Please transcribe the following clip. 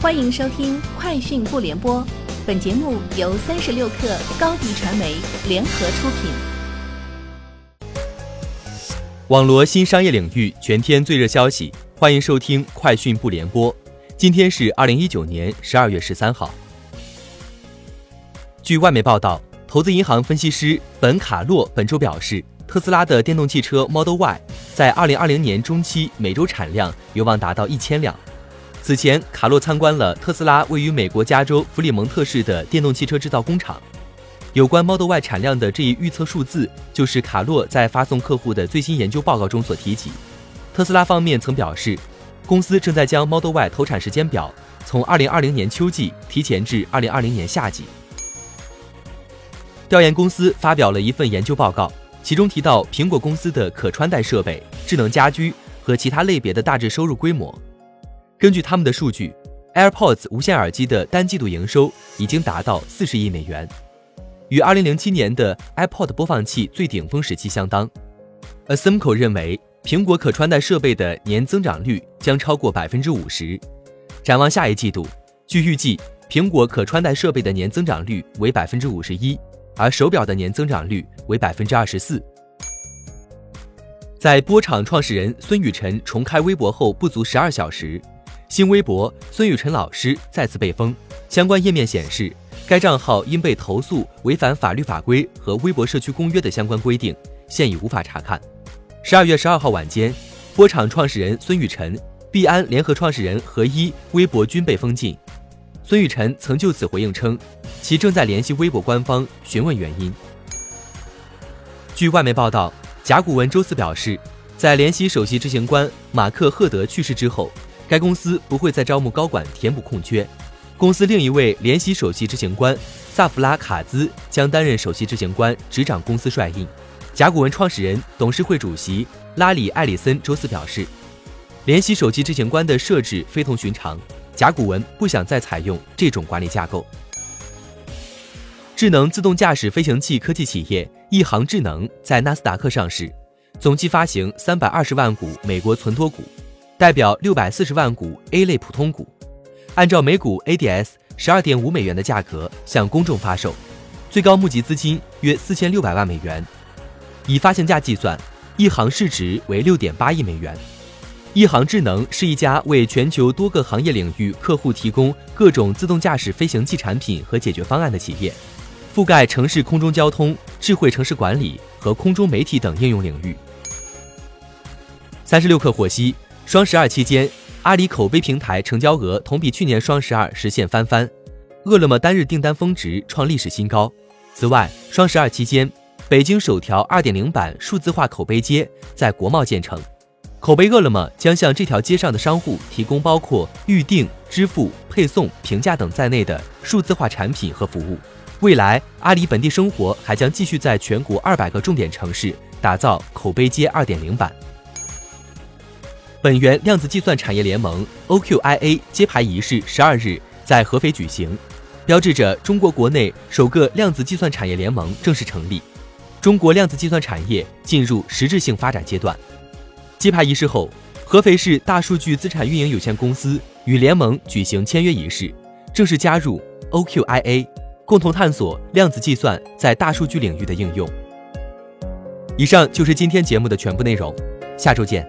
欢迎收听《快讯不联播》，本节目由三十六克高低传媒联合出品。网罗新商业领域全天最热消息，欢迎收听《快讯不联播》。今天是二零一九年十二月十三号。据外媒报道，投资银行分析师本卡洛本周表示，特斯拉的电动汽车 Model Y 在二零二零年中期每周产量有望达到一千辆。此前，卡洛参观了特斯拉位于美国加州弗里蒙特市的电动汽车制造工厂。有关 Model Y 产量的这一预测数字，就是卡洛在发送客户的最新研究报告中所提及。特斯拉方面曾表示，公司正在将 Model Y 投产时间表从2020年秋季提前至2020年夏季。调研公司发表了一份研究报告，其中提到苹果公司的可穿戴设备、智能家居和其他类别的大致收入规模。根据他们的数据，AirPods 无线耳机的单季度营收已经达到四十亿美元，与2007年的 iPod 播放器最顶峰时期相当。Asimco 认为，苹果可穿戴设备的年增长率将超过百分之五十。展望下一季度，据预计，苹果可穿戴设备的年增长率为百分之五十一，而手表的年增长率为百分之二十四。在波场创始人孙雨晨重开微博后不足十二小时。新微博孙雨晨老师再次被封，相关页面显示，该账号因被投诉违反法律法规和微博社区公约的相关规定，现已无法查看。十二月十二号晚间，波场创始人孙雨晨、币安联合创始人何一微博均被封禁。孙雨晨曾就此回应称，其正在联系微博官方询问原因。据外媒报道，甲骨文周四表示，在联席首席执行官马克赫德去世之后。该公司不会再招募高管填补空缺，公司另一位联席首席执行官萨弗拉卡兹将担任首席执行官，执掌公司帅印。甲骨文创始人、董事会主席拉里·艾里森周四表示，联席首席执行官的设置非同寻常，甲骨文不想再采用这种管理架构。智能自动驾驶飞行器科技企业一航智能在纳斯达克上市，总计发行三百二十万股美国存托股。代表六百四十万股 A 类普通股，按照每股 ADS 十二点五美元的价格向公众发售，最高募集资金约四千六百万美元。以发行价计算，一行市值为六点八亿美元。一行智能是一家为全球多个行业领域客户提供各种自动驾驶飞行器产品和解决方案的企业，覆盖城市空中交通、智慧城市管理和空中媒体等应用领域。三十六氪获悉。双十二期间，阿里口碑平台成交额同比去年双十二实现翻番，饿了么单日订单峰值创历史新高。此外，双十二期间，北京首条二点零版数字化口碑街在国贸建成，口碑饿了么将向这条街上的商户提供包括预订、支付、配送、评价等在内的数字化产品和服务。未来，阿里本地生活还将继续在全国二百个重点城市打造口碑街二点零版。本源量子计算产业联盟 （OQIA） 揭牌仪式十二日在合肥举行，标志着中国国内首个量子计算产业联盟正式成立，中国量子计算产业进入实质性发展阶段。揭牌仪式后，合肥市大数据资产运营有限公司与联盟举行签约仪式，正式加入 OQIA，共同探索量子计算在大数据领域的应用。以上就是今天节目的全部内容，下周见。